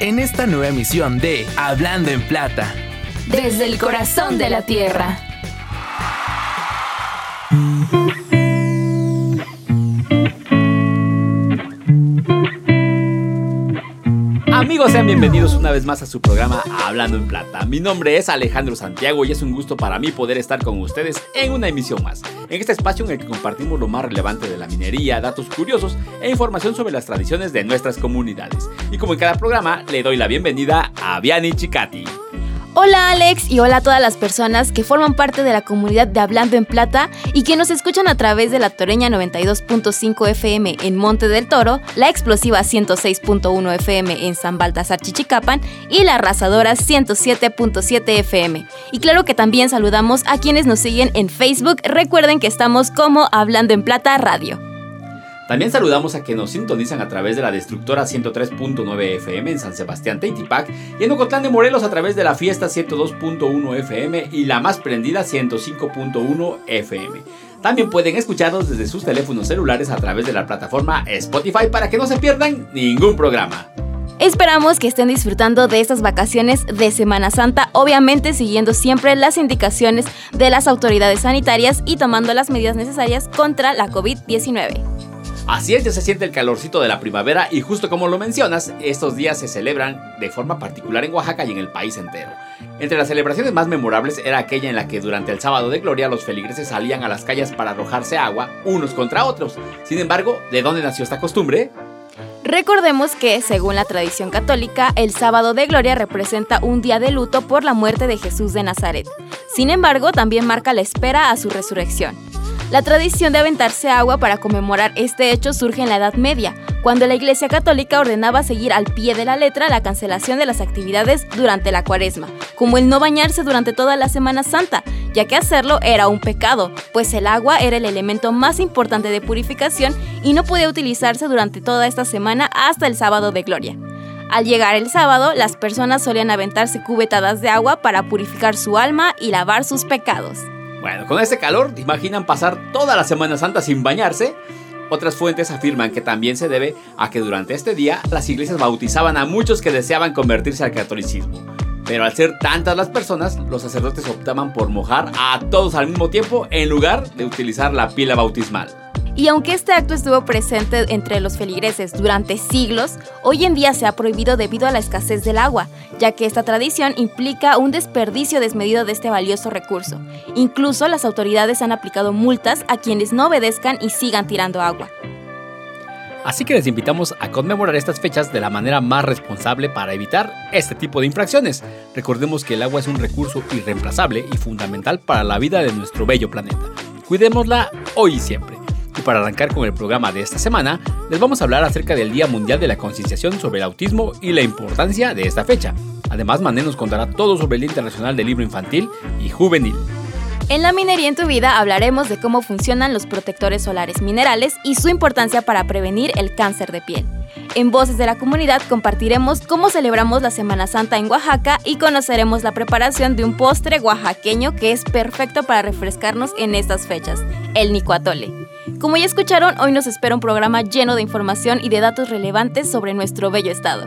en esta nueva emisión de Hablando en Plata. Desde el corazón de la tierra. Amigos, sean bienvenidos una vez más a su programa Hablando en Plata. Mi nombre es Alejandro Santiago y es un gusto para mí poder estar con ustedes en una emisión más. En este espacio en el que compartimos lo más relevante de la minería, datos curiosos e información sobre las tradiciones de nuestras comunidades. Y como en cada programa, le doy la bienvenida a Viani Chicati. Hola Alex y hola a todas las personas que forman parte de la comunidad de Hablando en Plata y que nos escuchan a través de la Toreña 92.5 FM en Monte del Toro, la Explosiva 106.1 FM en San Baltasar Chichicapan y la Arrasadora 107.7 FM. Y claro que también saludamos a quienes nos siguen en Facebook. Recuerden que estamos como Hablando en Plata Radio. También saludamos a que nos sintonizan a través de la destructora 103.9 FM en San Sebastián Teitipac y en Ocotlán de Morelos a través de la fiesta 102.1 FM y la más prendida 105.1 FM. También pueden escucharnos desde sus teléfonos celulares a través de la plataforma Spotify para que no se pierdan ningún programa. Esperamos que estén disfrutando de estas vacaciones de Semana Santa, obviamente siguiendo siempre las indicaciones de las autoridades sanitarias y tomando las medidas necesarias contra la COVID-19. Así es, ya se siente el calorcito de la primavera y justo como lo mencionas, estos días se celebran de forma particular en Oaxaca y en el país entero. Entre las celebraciones más memorables era aquella en la que durante el sábado de gloria los feligreses salían a las calles para arrojarse agua unos contra otros. Sin embargo, ¿de dónde nació esta costumbre? Recordemos que, según la tradición católica, el sábado de gloria representa un día de luto por la muerte de Jesús de Nazaret. Sin embargo, también marca la espera a su resurrección. La tradición de aventarse agua para conmemorar este hecho surge en la Edad Media, cuando la Iglesia Católica ordenaba seguir al pie de la letra la cancelación de las actividades durante la cuaresma, como el no bañarse durante toda la Semana Santa, ya que hacerlo era un pecado, pues el agua era el elemento más importante de purificación y no podía utilizarse durante toda esta semana hasta el sábado de gloria. Al llegar el sábado, las personas solían aventarse cubetadas de agua para purificar su alma y lavar sus pecados. Bueno, con este calor, imaginan pasar toda la Semana Santa sin bañarse? Otras fuentes afirman que también se debe a que durante este día las iglesias bautizaban a muchos que deseaban convertirse al catolicismo. Pero al ser tantas las personas, los sacerdotes optaban por mojar a todos al mismo tiempo en lugar de utilizar la pila bautismal. Y aunque este acto estuvo presente entre los feligreses durante siglos, hoy en día se ha prohibido debido a la escasez del agua, ya que esta tradición implica un desperdicio desmedido de este valioso recurso. Incluso las autoridades han aplicado multas a quienes no obedezcan y sigan tirando agua. Así que les invitamos a conmemorar estas fechas de la manera más responsable para evitar este tipo de infracciones. Recordemos que el agua es un recurso irreemplazable y fundamental para la vida de nuestro bello planeta. Cuidémosla hoy y siempre. Para arrancar con el programa de esta semana, les vamos a hablar acerca del Día Mundial de la Concienciación sobre el Autismo y la importancia de esta fecha. Además, Mané nos contará todo sobre el Día Internacional del Libro Infantil y Juvenil. En la minería en tu vida hablaremos de cómo funcionan los protectores solares minerales y su importancia para prevenir el cáncer de piel. En Voces de la Comunidad compartiremos cómo celebramos la Semana Santa en Oaxaca y conoceremos la preparación de un postre oaxaqueño que es perfecto para refrescarnos en estas fechas, el nicuatole. Como ya escucharon, hoy nos espera un programa lleno de información y de datos relevantes sobre nuestro bello estado.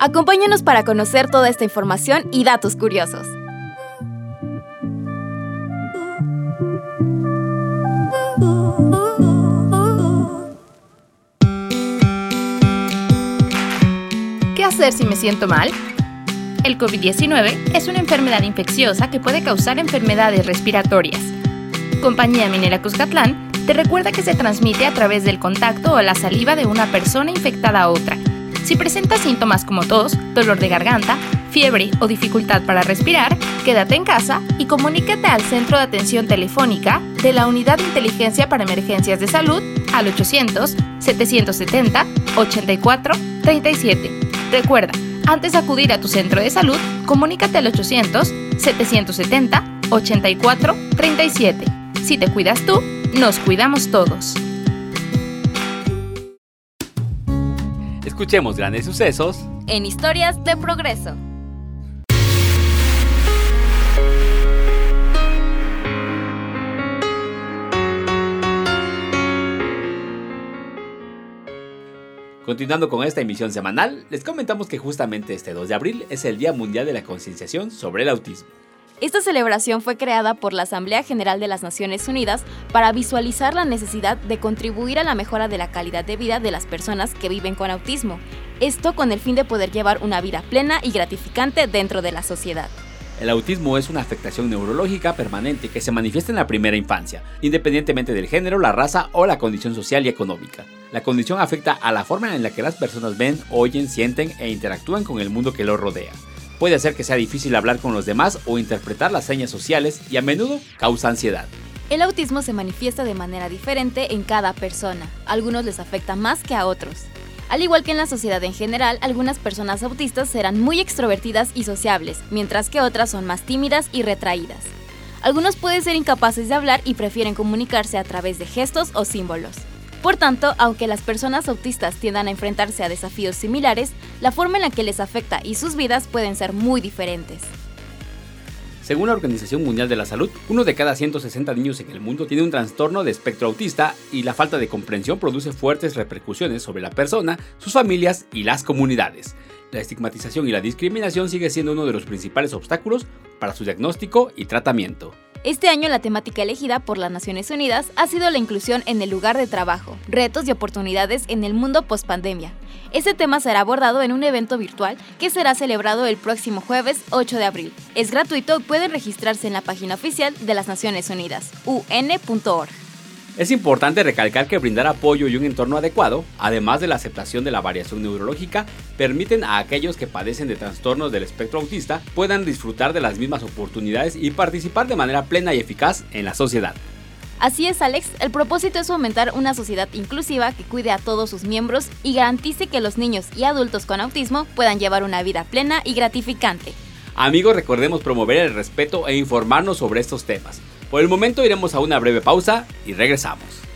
Acompáñenos para conocer toda esta información y datos curiosos. ¿Qué hacer si me siento mal? El COVID-19 es una enfermedad infecciosa que puede causar enfermedades respiratorias. Compañía Minera Cuscatlán te recuerda que se transmite a través del contacto o la saliva de una persona infectada a otra. Si presentas síntomas como tos, dolor de garganta, fiebre o dificultad para respirar, quédate en casa y comunícate al Centro de Atención Telefónica de la Unidad de Inteligencia para Emergencias de Salud al 800-770-8437. Recuerda, Antes de acudir a tu centro de salud, comunícate al 800-770-8437. Si te cuidas tú, nos cuidamos todos. Escuchemos grandes sucesos en historias de progreso. Continuando con esta emisión semanal, les comentamos que justamente este 2 de abril es el Día Mundial de la Concienciación sobre el Autismo. Esta celebración fue creada por la Asamblea General de las Naciones Unidas para visualizar la necesidad de contribuir a la mejora de la calidad de vida de las personas que viven con autismo, esto con el fin de poder llevar una vida plena y gratificante dentro de la sociedad. El autismo es una afectación neurológica permanente que se manifiesta en la primera infancia, independientemente del género, la raza o la condición social y económica. La condición afecta a la forma en la que las personas ven, oyen, sienten e interactúan con el mundo que los rodea. Puede hacer que sea difícil hablar con los demás o interpretar las señas sociales y a menudo causa ansiedad. El autismo se manifiesta de manera diferente en cada persona. Algunos les afecta más que a otros. Al igual que en la sociedad en general, algunas personas autistas serán muy extrovertidas y sociables, mientras que otras son más tímidas y retraídas. Algunos pueden ser incapaces de hablar y prefieren comunicarse a través de gestos o símbolos. Por tanto, aunque las personas autistas tiendan a enfrentarse a desafíos similares, la forma en la que les afecta y sus vidas pueden ser muy diferentes. Según la Organización Mundial de la Salud, uno de cada 160 niños en el mundo tiene un trastorno de espectro autista y la falta de comprensión produce fuertes repercusiones sobre la persona, sus familias y las comunidades. La estigmatización y la discriminación sigue siendo uno de los principales obstáculos para su diagnóstico y tratamiento. Este año la temática elegida por las Naciones Unidas ha sido la inclusión en el lugar de trabajo, retos y oportunidades en el mundo post-pandemia. Este tema será abordado en un evento virtual que será celebrado el próximo jueves 8 de abril. Es gratuito y pueden registrarse en la página oficial de las Naciones Unidas, un.org. Es importante recalcar que brindar apoyo y un entorno adecuado, además de la aceptación de la variación neurológica, permiten a aquellos que padecen de trastornos del espectro autista puedan disfrutar de las mismas oportunidades y participar de manera plena y eficaz en la sociedad. Así es, Alex, el propósito es fomentar una sociedad inclusiva que cuide a todos sus miembros y garantice que los niños y adultos con autismo puedan llevar una vida plena y gratificante. Amigos, recordemos promover el respeto e informarnos sobre estos temas. Por el momento iremos a una breve pausa y regresamos.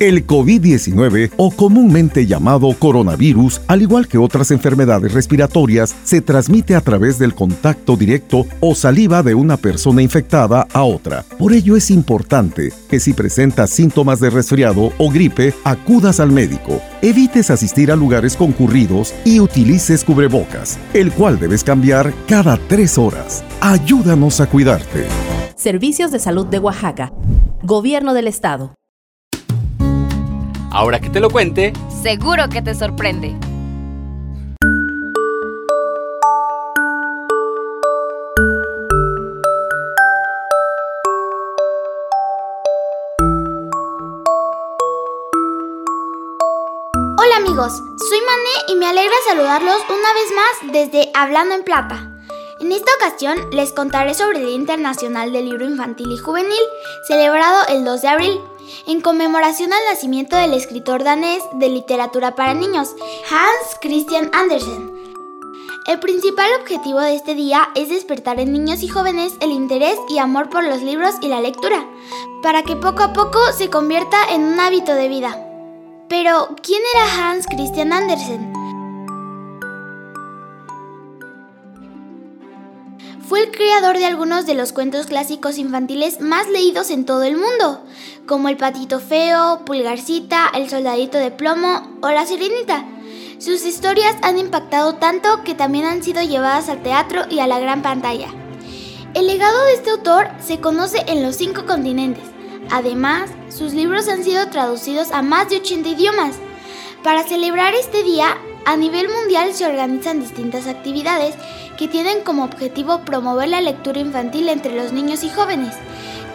El COVID-19, o comúnmente llamado coronavirus, al igual que otras enfermedades respiratorias, se transmite a través del contacto directo o saliva de una persona infectada a otra. Por ello es importante que si presentas síntomas de resfriado o gripe, acudas al médico. Evites asistir a lugares concurridos y utilices cubrebocas, el cual debes cambiar cada tres horas. Ayúdanos a cuidarte. Servicios de Salud de Oaxaca. Gobierno del Estado. Ahora que te lo cuente, seguro que te sorprende. Hola amigos, soy Mané y me alegra saludarlos una vez más desde Hablando en Plata. En esta ocasión les contaré sobre el Día Internacional del Libro Infantil y Juvenil, celebrado el 2 de abril, en conmemoración al nacimiento del escritor danés de literatura para niños, Hans Christian Andersen. El principal objetivo de este día es despertar en niños y jóvenes el interés y amor por los libros y la lectura, para que poco a poco se convierta en un hábito de vida. Pero, ¿quién era Hans Christian Andersen? Fue el creador de algunos de los cuentos clásicos infantiles más leídos en todo el mundo, como El patito feo, Pulgarcita, El soldadito de plomo o La sirenita. Sus historias han impactado tanto que también han sido llevadas al teatro y a la gran pantalla. El legado de este autor se conoce en los cinco continentes. Además, sus libros han sido traducidos a más de 80 idiomas. Para celebrar este día, a nivel mundial se organizan distintas actividades que tienen como objetivo promover la lectura infantil entre los niños y jóvenes.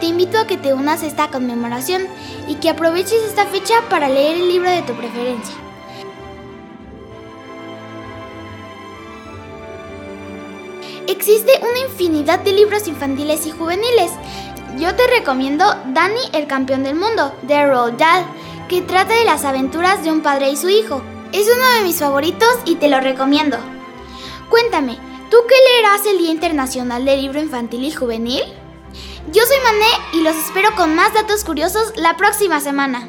Te invito a que te unas a esta conmemoración y que aproveches esta fecha para leer el libro de tu preferencia. Existe una infinidad de libros infantiles y juveniles, Yo te recomiendo Danny el campeón del mundo, de Roald Dahl, que trata de las aventuras de un padre y su hijo. Es uno de mis favoritos y te lo recomiendo. Cuéntame, ¿tú qué leerás el Día Internacional del Libro Infantil y Juvenil? Yo soy Mané y los espero con más datos curiosos la próxima semana.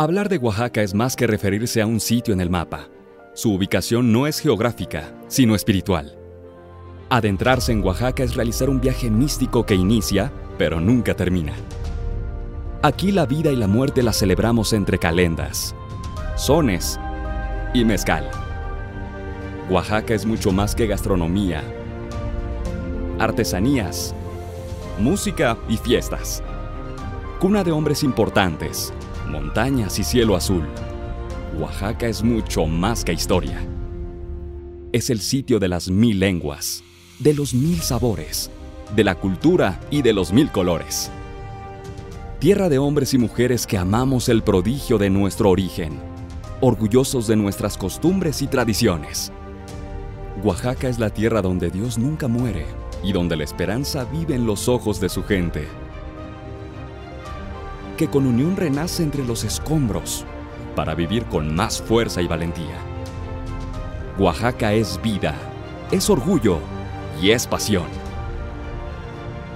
Hablar de Oaxaca es más que referirse a un sitio en el mapa. Su ubicación no es geográfica, sino espiritual. Adentrarse en Oaxaca es realizar un viaje místico que inicia, pero nunca termina. Aquí la vida y la muerte la celebramos entre calendas, sones y mezcal. Oaxaca es mucho más que gastronomía, artesanías, música y fiestas. Cuna de hombres importantes, montañas y cielo azul. Oaxaca es mucho más que historia. Es el sitio de las mil lenguas, de los mil sabores, de la cultura y de los mil colores. Tierra de hombres y mujeres que amamos el prodigio de nuestro origen, orgullosos de nuestras costumbres y tradiciones. Oaxaca es la tierra donde Dios nunca muere y donde la esperanza vive en los ojos de su gente que con unión renace entre los escombros para vivir con más fuerza y valentía. Oaxaca es vida, es orgullo y es pasión.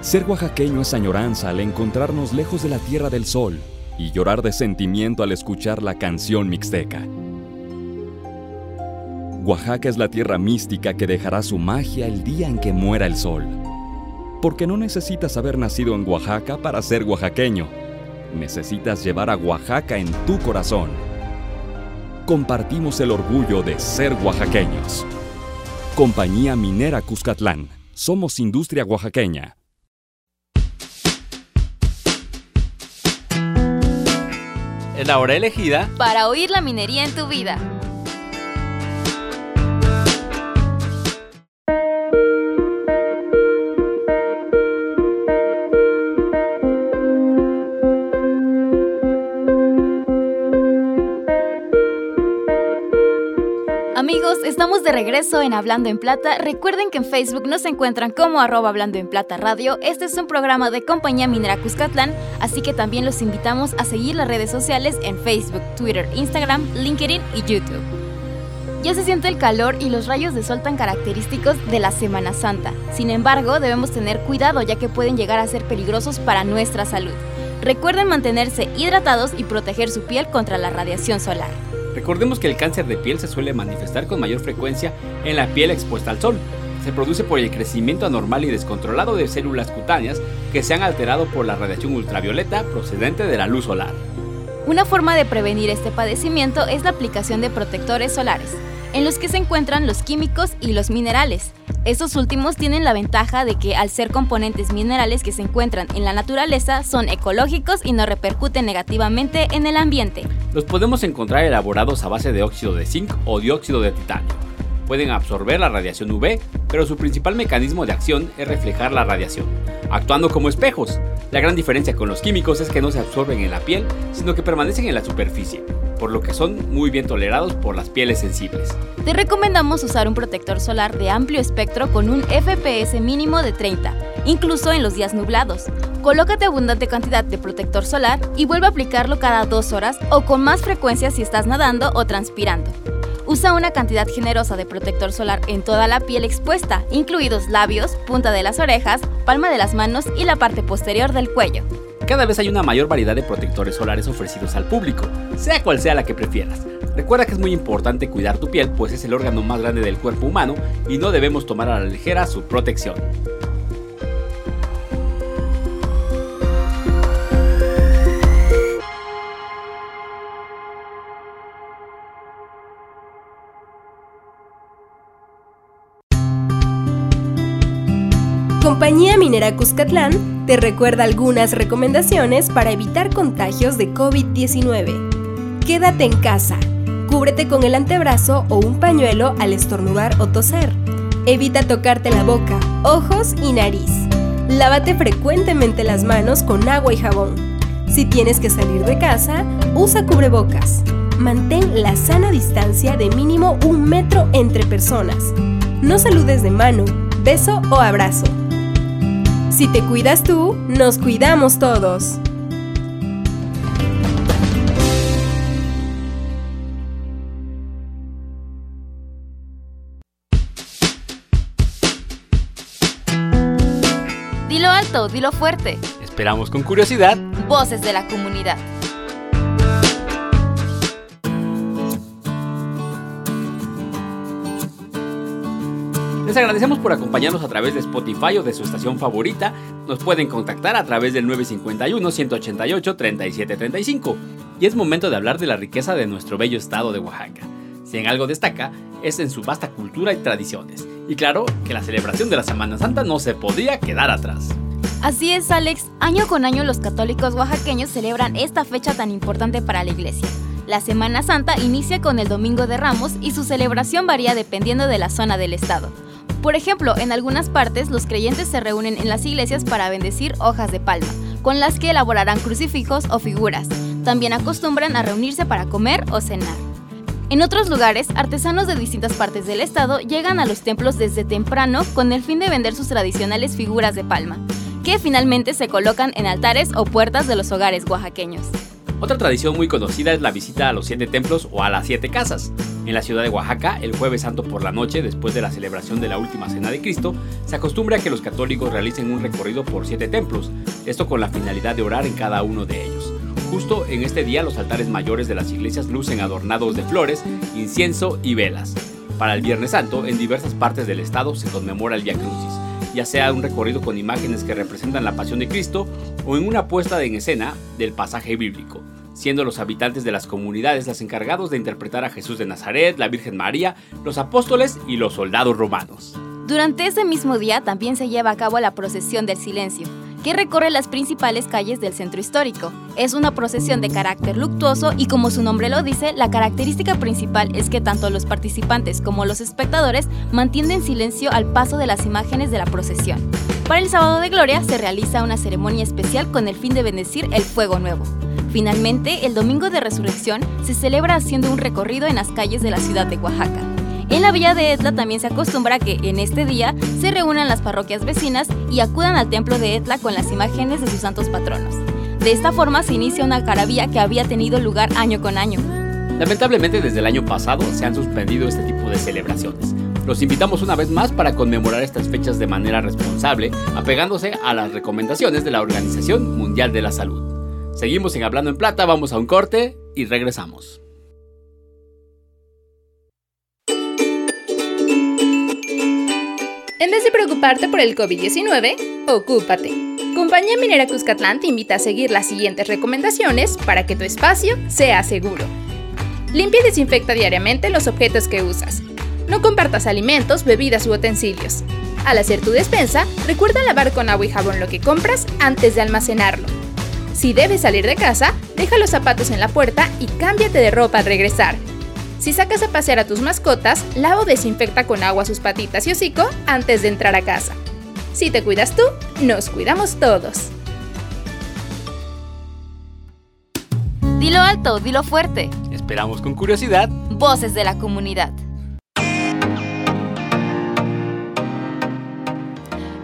Ser oaxaqueño es añoranza al encontrarnos lejos de la Tierra del Sol y llorar de sentimiento al escuchar la canción mixteca. Oaxaca es la tierra mística que dejará su magia el día en que muera el sol. Porque no necesitas haber nacido en Oaxaca para ser oaxaqueño necesitas llevar a Oaxaca en tu corazón. Compartimos el orgullo de ser oaxaqueños. Compañía Minera Cuscatlán. Somos industria oaxaqueña. Es la hora elegida para oír la minería en tu vida. Estamos de regreso en Hablando en Plata. Recuerden que en Facebook nos encuentran como arroba Hablando en Plata Radio. Este es un programa de Compañía Minera Cuscatlán, así que también los invitamos a seguir las redes sociales en Facebook, Twitter, Instagram, LinkedIn y YouTube. Ya se siente el calor y los rayos de sol tan característicos de la Semana Santa. Sin embargo, debemos tener cuidado ya que pueden llegar a ser peligrosos para nuestra salud. Recuerden mantenerse hidratados y proteger su piel contra la radiación solar. Recordemos que el cáncer de piel se suele manifestar con mayor frecuencia en la piel expuesta al sol. Se produce por el crecimiento anormal y descontrolado de células cutáneas que se han alterado por la radiación ultravioleta procedente de la luz solar. Una forma de prevenir este padecimiento es la aplicación de protectores solares, en los que se encuentran los químicos y los minerales. Estos últimos tienen la ventaja de que al ser componentes minerales que se encuentran en la naturaleza son ecológicos y no repercuten negativamente en el ambiente. Los podemos encontrar elaborados a base de óxido de zinc o dióxido de titanio. Pueden absorber la radiación UV, pero su principal mecanismo de acción es reflejar la radiación, actuando como espejos. La gran diferencia con los químicos es que no se absorben en la piel, sino que permanecen en la superficie, por lo que son muy bien tolerados por las pieles sensibles. Te recomendamos usar un protector solar de amplio espectro con un FPS mínimo de 30, incluso en los días nublados. Colócate abundante cantidad de protector solar y vuelve a aplicarlo cada dos horas o con más frecuencia si estás nadando o transpirando. Usa una cantidad generosa de protector solar en toda la piel expuesta, incluidos labios, punta de las orejas, palma de las manos y la parte posterior del cuello. cada vez hay una mayor variedad de protectores solares ofrecidos al público, sea cual sea la que prefieras. Recuerda que es muy importante cuidar tu piel, pues es el órgano más grande del cuerpo humano y no debemos tomar a la ligera su protección. Compañía Minera Cuscatlán te recuerda algunas recomendaciones para evitar contagios de COVID-19. Quédate en casa. Cúbrete con el antebrazo o un pañuelo al estornudar o toser. Evita tocarte la boca, ojos y nariz. Lávate frecuentemente las manos con agua y jabón. Si tienes que salir de casa, usa cubrebocas. Mantén la sana distancia de mínimo un metro entre personas. No saludes de mano, beso o abrazo. Si te cuidas tú, nos cuidamos todos. Dilo alto, dilo fuerte. Esperamos con curiosidad. Voces de la comunidad. Les agradecemos por acompañarnos a través de Spotify o de su estación favorita. Nos pueden contactar a través del 951-188-3735. Y es momento de hablar de la riqueza de nuestro bello estado de Oaxaca. Si en algo destaca, es en su vasta cultura y tradiciones. Y claro, que la celebración de la Semana Santa no se podía quedar atrás. Así es, Alex. Año con año los católicos oaxaqueños celebran esta fecha tan importante para la iglesia. La Semana Santa inicia con el Domingo de Ramos y su celebración varía dependiendo de la zona del estado. Por ejemplo, en algunas partes los creyentes se reúnen en las iglesias para bendecir hojas de palma, con las que elaborarán crucifijos o figuras. También acostumbran a reunirse para comer o cenar. En otros lugares, artesanos de distintas partes del estado llegan a los templos desde temprano con el fin de vender sus tradicionales figuras de palma, que finalmente se colocan en altares o puertas de los hogares oaxaqueños. Otra tradición muy conocida es la visita a los siete templos o a las siete casas. En la ciudad de Oaxaca, el jueves santo por la noche, después de la celebración de la última cena de Cristo, se acostumbra que los católicos realicen un recorrido por siete templos, esto con la finalidad de orar en cada uno de ellos. Justo en este día los altares mayores de las iglesias lucen adornados de flores, incienso y velas. Para el Viernes Santo, en diversas partes del estado se conmemora el Via Crucis, ya sea un recorrido con imágenes que representan la pasión de Cristo o en una puesta en escena del pasaje bíblico siendo los habitantes de las comunidades los encargados de interpretar a Jesús de Nazaret, la Virgen María, los apóstoles y los soldados romanos. Durante ese mismo día también se lleva a cabo la procesión del silencio, que recorre las principales calles del centro histórico. Es una procesión de carácter luctuoso y como su nombre lo dice, la característica principal es que tanto los participantes como los espectadores mantienen silencio al paso de las imágenes de la procesión. Para el sábado de gloria se realiza una ceremonia especial con el fin de bendecir el fuego nuevo. Finalmente, el domingo de resurrección se celebra haciendo un recorrido en las calles de la ciudad de Oaxaca. En la villa de Etla también se acostumbra que en este día se reúnan las parroquias vecinas y acudan al templo de Etla con las imágenes de sus santos patronos. De esta forma se inicia una caravilla que había tenido lugar año con año. Lamentablemente desde el año pasado se han suspendido este tipo de celebraciones. Los invitamos una vez más para conmemorar estas fechas de manera responsable, apegándose a las recomendaciones de la Organización Mundial de la Salud. Seguimos en Hablando en Plata, vamos a un corte y regresamos. En vez de preocuparte por el COVID-19, ocúpate. Compañía Minera Cuscatlán te invita a seguir las siguientes recomendaciones para que tu espacio sea seguro. Limpia y desinfecta diariamente los objetos que usas. No compartas alimentos, bebidas u utensilios. Al hacer tu despensa, recuerda lavar con agua y jabón lo que compras antes de almacenarlo. Si debes salir de casa, deja los zapatos en la puerta y cámbiate de ropa al regresar. Si sacas a pasear a tus mascotas, lava o desinfecta con agua sus patitas y hocico antes de entrar a casa. Si te cuidas tú, nos cuidamos todos. Dilo alto, dilo fuerte. Esperamos con curiosidad. Voces de la comunidad.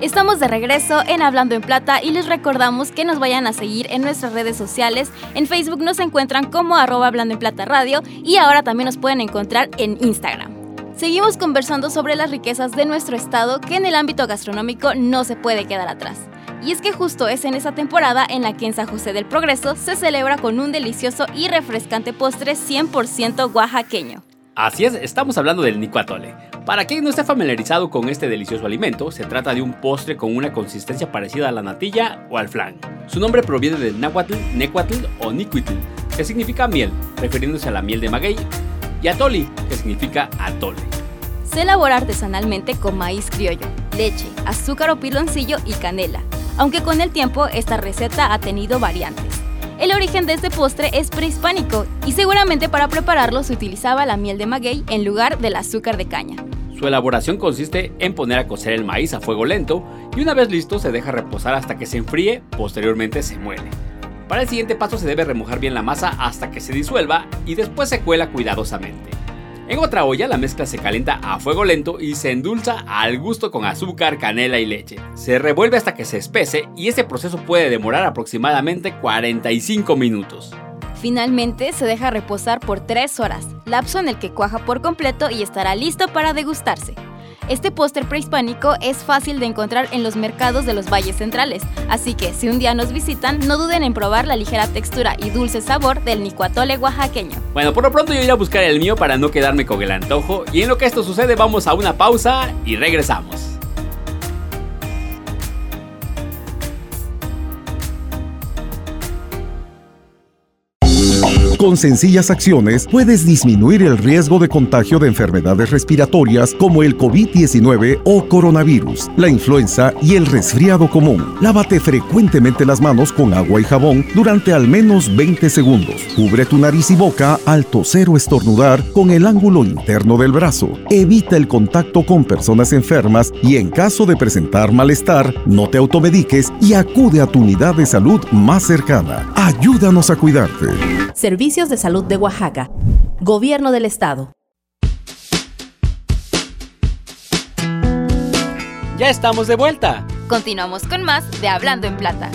Estamos de regreso en Hablando en Plata y les recordamos que nos vayan a seguir en nuestras redes sociales. En Facebook nos encuentran como arroba Hablando en Plata Radio y ahora también nos pueden encontrar en Instagram. Seguimos conversando sobre las riquezas de nuestro estado que en el ámbito gastronómico no se puede quedar atrás. Y es que justo es en esa temporada en la que en San José del Progreso se celebra con un delicioso y refrescante postre 100% oaxaqueño. Así es, estamos hablando del nicuatole. Para quien no esté familiarizado con este delicioso alimento, se trata de un postre con una consistencia parecida a la natilla o al flan. Su nombre proviene del náhuatl, necuatl o nicuitl, que significa miel, refiriéndose a la miel de maguey, y atoli, que significa atole. Se elabora artesanalmente con maíz criollo, leche, azúcar o piloncillo y canela, aunque con el tiempo esta receta ha tenido variantes. El origen de este postre es prehispánico y seguramente para prepararlo se utilizaba la miel de maguey en lugar del azúcar de caña. Su elaboración consiste en poner a cocer el maíz a fuego lento y una vez listo se deja reposar hasta que se enfríe, posteriormente se muele. Para el siguiente paso se debe remojar bien la masa hasta que se disuelva y después se cuela cuidadosamente. En otra olla la mezcla se calienta a fuego lento y se endulza al gusto con azúcar, canela y leche. Se revuelve hasta que se espese y este proceso puede demorar aproximadamente 45 minutos. Finalmente se deja reposar por 3 horas, lapso en el que cuaja por completo y estará listo para degustarse. Este póster prehispánico es fácil de encontrar en los mercados de los valles centrales, así que si un día nos visitan, no duden en probar la ligera textura y dulce sabor del nicuatole oaxaqueño. Bueno, por lo pronto yo iré a buscar el mío para no quedarme con el antojo, y en lo que esto sucede vamos a una pausa y regresamos. Con sencillas acciones puedes disminuir el riesgo de contagio de enfermedades respiratorias como el COVID-19 o coronavirus, la influenza y el resfriado común. Lávate frecuentemente las manos con agua y jabón durante al menos 20 segundos. Cubre tu nariz y boca al toser o estornudar con el ángulo interno del brazo. Evita el contacto con personas enfermas y en caso de presentar malestar, no te automediques y acude a tu unidad de salud más cercana. Ayúdanos a cuidarte. Servicios de Salud de Oaxaca. Gobierno del Estado. Ya estamos de vuelta. Continuamos con más de Hablando en Plata.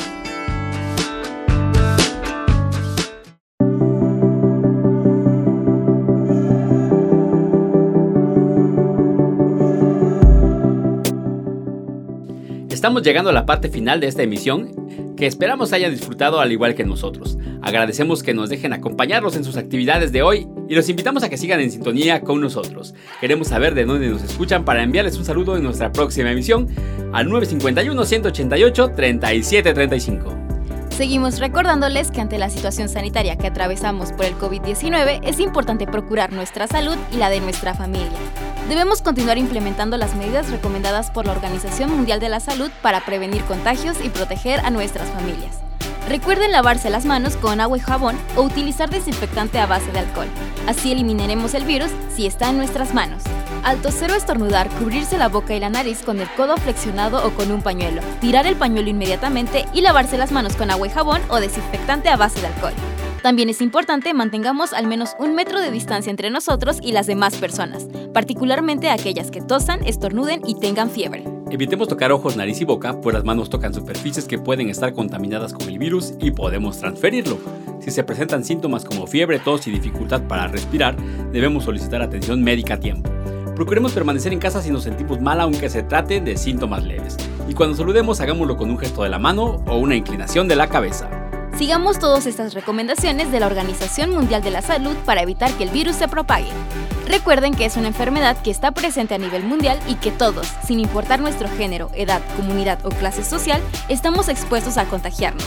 Estamos llegando a la parte final de esta emisión que esperamos haya disfrutado al igual que nosotros. Agradecemos que nos dejen acompañarlos en sus actividades de hoy y los invitamos a que sigan en sintonía con nosotros. Queremos saber de dónde nos escuchan para enviarles un saludo en nuestra próxima emisión al 951-188-3735. Seguimos recordándoles que ante la situación sanitaria que atravesamos por el COVID-19 es importante procurar nuestra salud y la de nuestra familia. Debemos continuar implementando las medidas recomendadas por la Organización Mundial de la Salud para prevenir contagios y proteger a nuestras familias. Recuerden lavarse las manos con agua y jabón o utilizar desinfectante a base de alcohol. Así eliminaremos el virus si está en nuestras manos. Al toser o estornudar, cubrirse la boca y la nariz con el codo flexionado o con un pañuelo. Tirar el pañuelo inmediatamente y lavarse las manos con agua y jabón o desinfectante a base de alcohol. También es importante mantengamos al menos un metro de distancia entre nosotros y las demás personas, particularmente aquellas que tosan, estornuden y tengan fiebre. Evitemos tocar ojos, nariz y boca, pues las manos tocan superficies que pueden estar contaminadas con el virus y podemos transferirlo. Si se presentan síntomas como fiebre, tos y dificultad para respirar, debemos solicitar atención médica a tiempo. Procuremos permanecer en casa si nos sentimos mal aunque se trate de síntomas leves. Y cuando saludemos hagámoslo con un gesto de la mano o una inclinación de la cabeza. Sigamos todas estas recomendaciones de la Organización Mundial de la Salud para evitar que el virus se propague. Recuerden que es una enfermedad que está presente a nivel mundial y que todos, sin importar nuestro género, edad, comunidad o clase social, estamos expuestos a contagiarnos.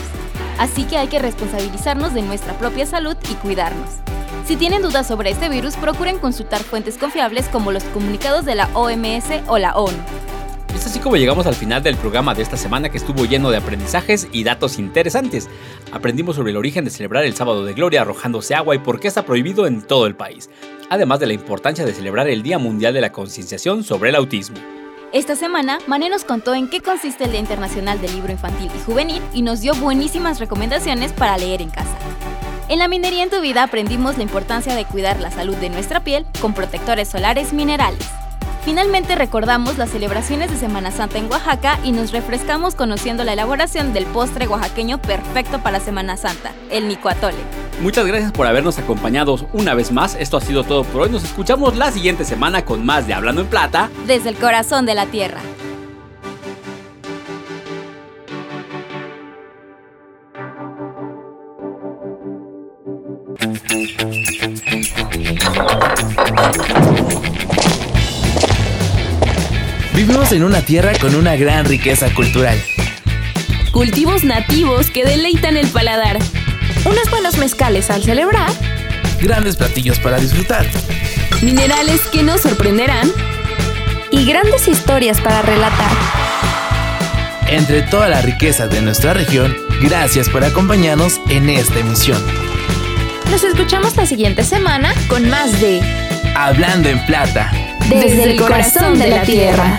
Así que hay que responsabilizarnos de nuestra propia salud y cuidarnos. Si tienen dudas sobre este virus, procuren consultar fuentes confiables como los comunicados de la OMS o la ONU. Es así como llegamos al final del programa de esta semana que estuvo lleno de aprendizajes y datos interesantes. Aprendimos sobre el origen de celebrar el sábado de gloria arrojándose agua y por qué está prohibido en todo el país, además de la importancia de celebrar el Día Mundial de la Concienciación sobre el Autismo. Esta semana, Mané nos contó en qué consiste el Día Internacional del Libro Infantil y Juvenil y nos dio buenísimas recomendaciones para leer en casa. En la minería en tu vida aprendimos la importancia de cuidar la salud de nuestra piel con protectores solares minerales. Finalmente recordamos las celebraciones de Semana Santa en Oaxaca y nos refrescamos conociendo la elaboración del postre oaxaqueño perfecto para Semana Santa, el nicoatole. Muchas gracias por habernos acompañado una vez más. Esto ha sido todo por hoy. Nos escuchamos la siguiente semana con más de Hablando en Plata. Desde el corazón de la Tierra. En una tierra con una gran riqueza cultural. Cultivos nativos que deleitan el paladar. Unos buenos mezcales al celebrar. Grandes platillos para disfrutar. Minerales que nos sorprenderán. Y grandes historias para relatar. Entre toda la riqueza de nuestra región, gracias por acompañarnos en esta emisión. Nos escuchamos la siguiente semana con más de Hablando en Plata. Desde, el corazón de la tierra.